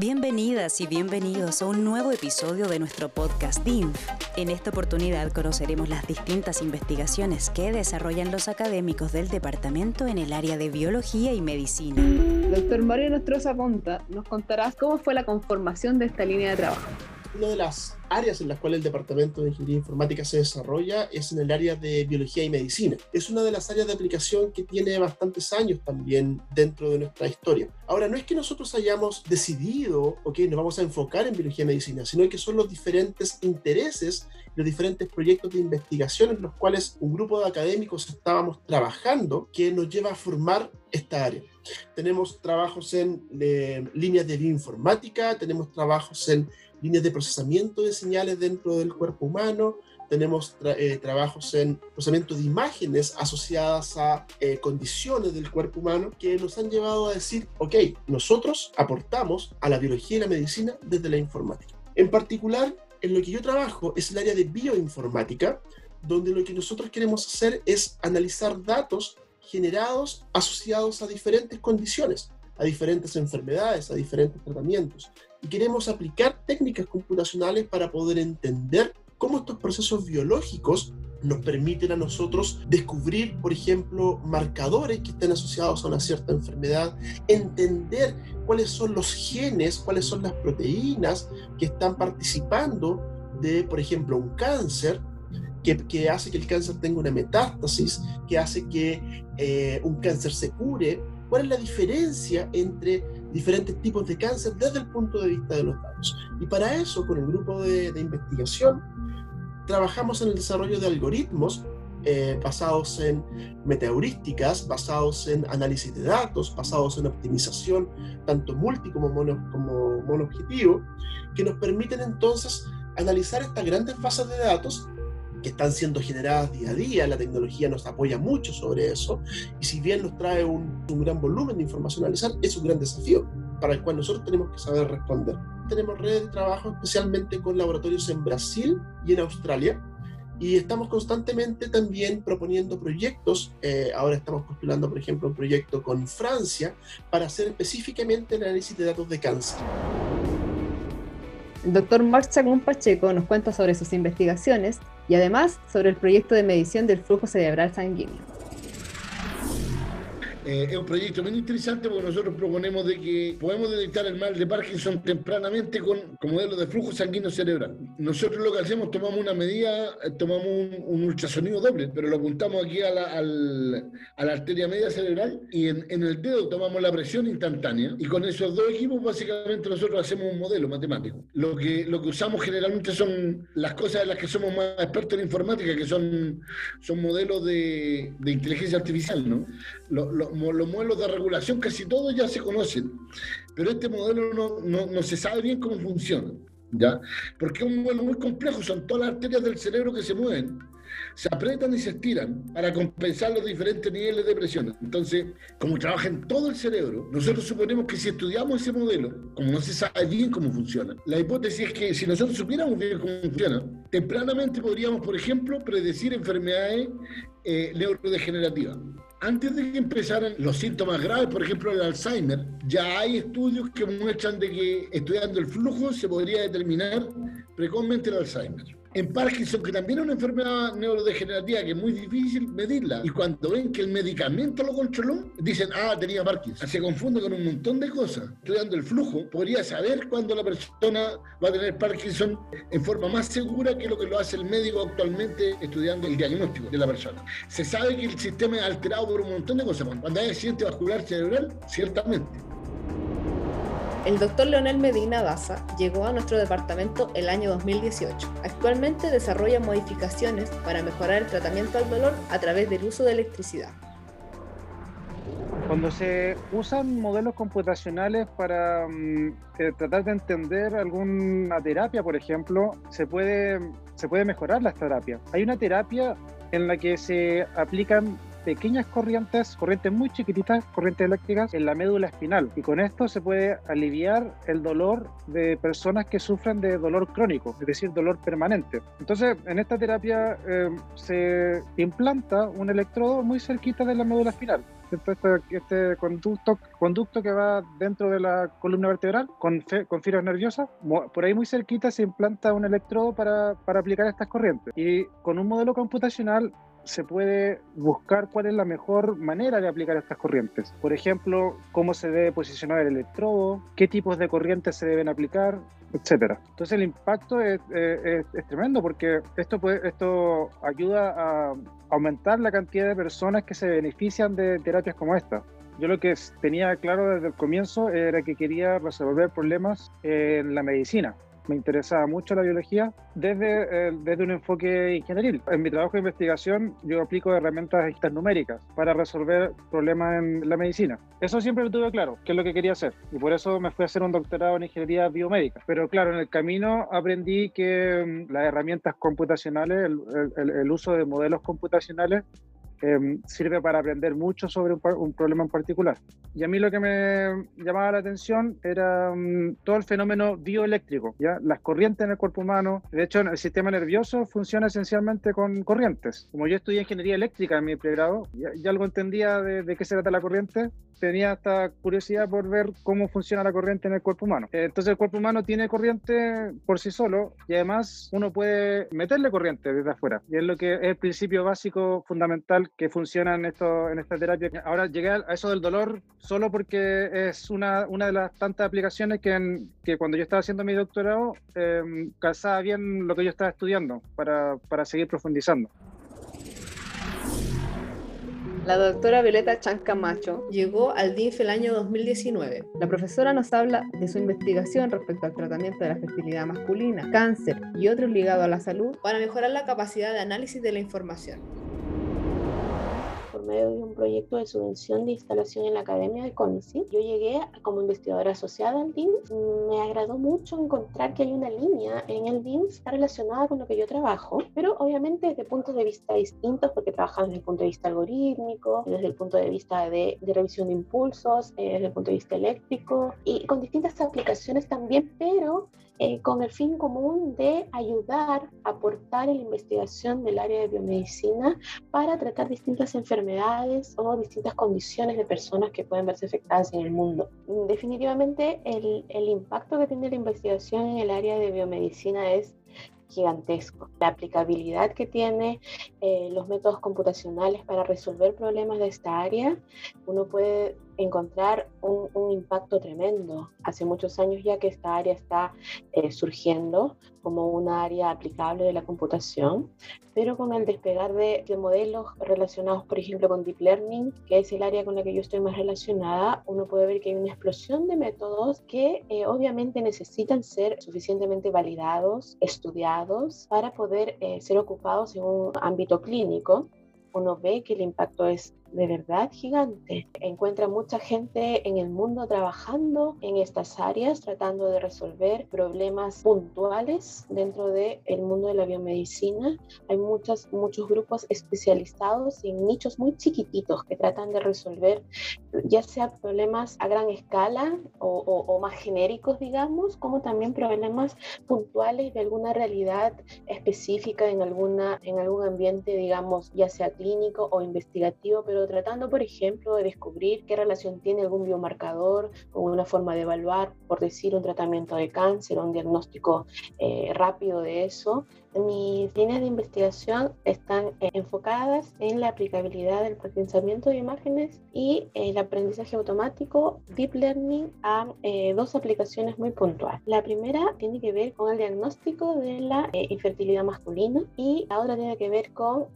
Bienvenidas y bienvenidos a un nuevo episodio de nuestro podcast DINF. En esta oportunidad conoceremos las distintas investigaciones que desarrollan los académicos del departamento en el área de biología y medicina. Doctor Mario Nostroza Ponta, nos contarás cómo fue la conformación de esta línea de trabajo una de las áreas en las cuales el Departamento de Ingeniería Informática se desarrolla es en el área de biología y medicina. Es una de las áreas de aplicación que tiene bastantes años también dentro de nuestra historia. Ahora, no es que nosotros hayamos decidido, ok, nos vamos a enfocar en biología y medicina, sino que son los diferentes intereses, los diferentes proyectos de investigación en los cuales un grupo de académicos estábamos trabajando que nos lleva a formar esta área. Tenemos trabajos en eh, líneas de bioinformática, tenemos trabajos en líneas de procesamiento de señales dentro del cuerpo humano, tenemos eh, trabajos en procesamiento de imágenes asociadas a eh, condiciones del cuerpo humano que nos han llevado a decir, ok, nosotros aportamos a la biología y la medicina desde la informática. En particular, en lo que yo trabajo es el área de bioinformática, donde lo que nosotros queremos hacer es analizar datos generados asociados a diferentes condiciones, a diferentes enfermedades, a diferentes tratamientos. Y queremos aplicar técnicas computacionales para poder entender cómo estos procesos biológicos nos permiten a nosotros descubrir, por ejemplo, marcadores que estén asociados a una cierta enfermedad, entender cuáles son los genes, cuáles son las proteínas que están participando de, por ejemplo, un cáncer, que, hace que el cáncer tenga una metástasis, que hace que eh, un cáncer se cure, cuál es la diferencia entre diferentes tipos de cáncer desde el punto de vista de los datos. Y para eso, con el grupo de, investigación, trabajamos en el desarrollo de algoritmos eh, basados en metaheurísticas, basados en análisis de datos, basados en optimización, tanto multi como mono, como mono objetivo, que nos permiten entonces analizar estas grandes bases de datos que están siendo generadas día a día, la tecnología nos apoya mucho sobre eso, y si bien nos trae un, gran volumen de información a analizar, es un gran desafío para el cual nosotros tenemos que saber responder. Tenemos redes de trabajo especialmente con laboratorios en Brasil y en Australia, y estamos constantemente también proponiendo proyectos. Eh, ahora estamos postulando, por ejemplo, un proyecto con Francia para hacer específicamente el análisis de datos de cáncer. El doctor Marc Pacheco nos cuenta sobre sus investigaciones y además sobre el proyecto de medición del flujo cerebral sanguíneo. Eh, es un proyecto muy interesante porque nosotros proponemos de que podemos detectar el mal de Parkinson tempranamente con, con modelos de flujo sanguíneo cerebral. Nosotros lo que hacemos, tomamos una medida, eh, tomamos un, ultrasonido doble, pero lo apuntamos aquí a la, al, a la arteria media cerebral y en, en, el dedo tomamos la presión instantánea y con esos dos equipos básicamente nosotros hacemos un modelo matemático. Lo que, lo que usamos generalmente son las cosas en las que somos más expertos en informática, que son, son modelos de, de inteligencia artificial, ¿no? Los modelos de regulación casi todos ya se conocen, pero este modelo no, no, no se sabe bien cómo funciona, ¿ya? Porque es un modelo muy complejo, son todas las arterias del cerebro que se mueven se apretan y se estiran para compensar los diferentes niveles de presión. Entonces, como trabaja en todo el cerebro, nosotros suponemos que si estudiamos ese modelo, como no se sabe bien cómo funciona, la hipótesis es que si nosotros supiéramos bien cómo funciona, tempranamente podríamos, por ejemplo, predecir enfermedades eh, neurodegenerativas. Antes de que empezaran los síntomas graves, por ejemplo el Alzheimer, ya hay estudios que muestran de que estudiando el flujo se podría determinar precozmente el Alzheimer en Parkinson, que también es una enfermedad neurodegenerativa que es muy difícil medirla, y cuando ven que el medicamento lo controló, dicen, ah, tenía Parkinson. Se confunde con un montón de cosas. Estudiando el flujo, podría saber cuándo la persona va a tener Parkinson en forma más segura que lo que lo hace el médico actualmente estudiando el diagnóstico de la persona. Se sabe que el sistema es alterado por un montón de cosas. Cuando hay accidente vascular cerebral, ciertamente. El doctor Leonel Medina Daza llegó a nuestro departamento el año 2018. Actualmente desarrolla modificaciones para mejorar el tratamiento al dolor a través del uso de electricidad. Cuando se usan modelos computacionales para mm, eh, tratar de entender alguna terapia, por ejemplo, se puede, se puede mejorar la terapia. Hay una terapia en la que se aplican pequeñas corrientes, corrientes muy chiquititas, corrientes eléctricas en la médula espinal. Y con esto se puede aliviar el dolor de personas que sufren de dolor crónico, es decir, dolor permanente. Entonces, en esta terapia eh, se implanta un electrodo muy cerquita de la médula espinal Este, este, conducto, conducto que va dentro de la columna vertebral con, con fibras nerviosas. Por ahí muy cerquita se implanta un electrodo para, para aplicar estas corrientes. Y con un modelo computacional se puede buscar cuál es la mejor manera de aplicar estas corrientes. Por ejemplo, cómo se debe posicionar el electrodo, qué tipos de corrientes se deben aplicar, etc. Entonces el impacto es, tremendo porque esto ayuda a aumentar la cantidad de personas que se benefician de terapias como esta. Yo lo que tenía claro desde el comienzo era que quería resolver problemas en la medicina me interesaba mucho la biología desde, eh, desde un enfoque ingenieril. En mi trabajo de investigación yo aplico herramientas numéricas para resolver problemas en la medicina. Eso siempre lo tuve claro, que es lo que quería hacer. Y por eso me fui a hacer un doctorado en ingeniería biomédica. Pero claro, en el camino aprendí que mm, las herramientas computacionales, el, el uso de modelos computacionales, Em, sirve para aprender mucho sobre un, problema en particular. Y a mí lo que me llamaba la atención era mm, todo el fenómeno bioeléctrico, ¿ya? las corrientes en el cuerpo humano. De hecho, el sistema nervioso funciona esencialmente con corrientes. Como yo estudié ingeniería eléctrica en mi pregrado, ya, algo entendía de, qué se trata la corriente, tenía esta curiosidad por ver cómo funciona la corriente en el cuerpo humano. Entonces el cuerpo humano tiene corriente por sí solo y además uno puede meterle corriente desde afuera. Y es lo que es el principio básico fundamental que funciona en, esto, en esta terapia. Ahora llegué a eso del dolor solo porque es una, una de las tantas aplicaciones que, cuando yo estaba haciendo mi doctorado eh, calzaba bien lo que yo estaba estudiando para, para seguir profundizando. La doctora Violeta Chancamacho llegó al DIF el año 2019. La profesora nos habla de su investigación respecto al tratamiento de la fertilidad masculina, cáncer y otros ligados a la salud para mejorar la capacidad de análisis de la información medio de un proyecto de subvención de instalación en la Academia de CONICET. Yo llegué como investigadora asociada al DINS. Me agradó mucho encontrar que hay una línea en el DINS relacionada con lo que yo trabajo, pero obviamente desde puntos de vista distintos, porque trabajamos desde el punto de vista algorítmico, desde el punto de vista de, de revisión de impulsos, eh, desde el punto de vista eléctrico y con distintas aplicaciones también, pero eh, con el fin común de ayudar, aportar en la investigación del área de biomedicina para tratar distintas enfermedades o distintas condiciones de personas que pueden verse afectadas en el mundo. Definitivamente el, el impacto que tiene la investigación en el área de biomedicina es gigantesco. La aplicabilidad que tiene eh, los métodos computacionales para resolver problemas de esta área, uno puede encontrar un, impacto tremendo. Hace muchos años ya que esta área está eh, surgiendo como una área aplicable de la computación, pero con el despegar de, modelos relacionados, por ejemplo, con Deep Learning, que es el área con la que yo estoy más relacionada, uno puede ver que hay una explosión de métodos que eh, obviamente necesitan ser suficientemente validados, estudiados, para poder eh, ser ocupados en un ámbito clínico uno ve que el impacto es de verdad gigante. Encuentra mucha gente en el mundo trabajando en estas áreas, tratando de resolver problemas puntuales dentro del el mundo de la biomedicina. Hay muchos, muchos grupos especializados en nichos muy chiquititos que tratan de resolver ya sea problemas a gran escala o, o más genéricos, digamos, como también problemas puntuales de alguna realidad específica en, alguna, en algún ambiente, digamos, ya sea clínico o investigativo, pero tratando, por ejemplo, de descubrir qué relación tiene algún biomarcador o una forma de evaluar, por decir, un tratamiento de cáncer o un diagnóstico eh, rápido de eso, mis líneas de investigación están eh, enfocadas en la aplicabilidad del procesamiento de imágenes y el aprendizaje automático, deep learning, a eh, dos aplicaciones muy puntuales. La primera tiene que ver con el diagnóstico de la eh, infertilidad masculina y la otra tiene que ver con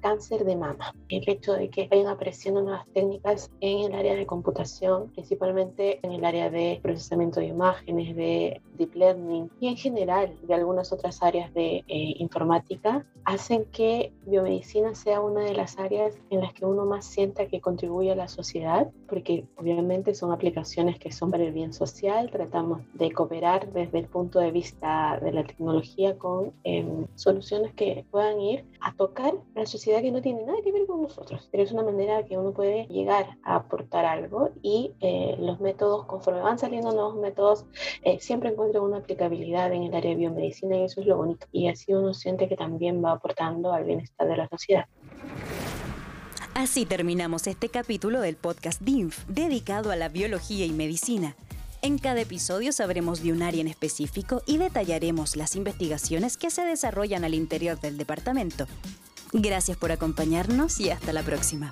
cáncer de mama. El hecho de que vayan apareciendo nuevas técnicas en el área de computación, principalmente en el área de procesamiento de imágenes, de deep learning y en general de algunas otras áreas de eh, informática hacen que biomedicina sea una de las áreas en las que uno más sienta que contribuye a la sociedad, porque obviamente son aplicaciones que son para el bien social, tratamos de cooperar desde el punto de vista de la tecnología con em, soluciones que puedan ir a tocar a la sociedad que no tiene nada que ver con nosotros, pero es una manera que uno puede llegar a aportar algo y eh, los métodos, conforme van saliendo nuevos métodos, eh, siempre encuentran una aplicabilidad en el área de biomedicina y eso es lo bonito. Y así uno siente que también va aportando al bienestar de la sociedad. Así terminamos este capítulo del podcast DINF, dedicado a la biología y medicina. En cada episodio sabremos de un área en específico y detallaremos las investigaciones que se desarrollan al interior del departamento. Gracias por acompañarnos y hasta la próxima.